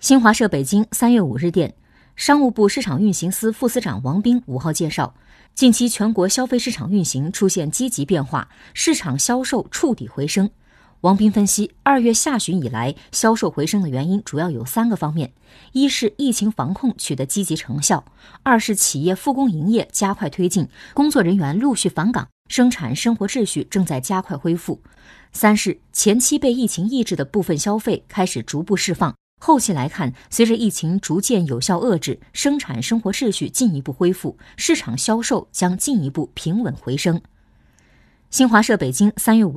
新华社北京三月五日电，商务部市场运行司副司长王斌五号介绍，近期全国消费市场运行出现积极变化，市场销售触底回升。王斌分析，二月下旬以来销售回升的原因主要有三个方面：一是疫情防控取得积极成效；二是企业复工营业加快推进，工作人员陆续返岗，生产生活秩序正在加快恢复；三是前期被疫情抑制的部分消费开始逐步释放。后期来看，随着疫情逐渐有效遏制，生产生活秩序进一步恢复，市场销售将进一步平稳回升。新华社北京三月五。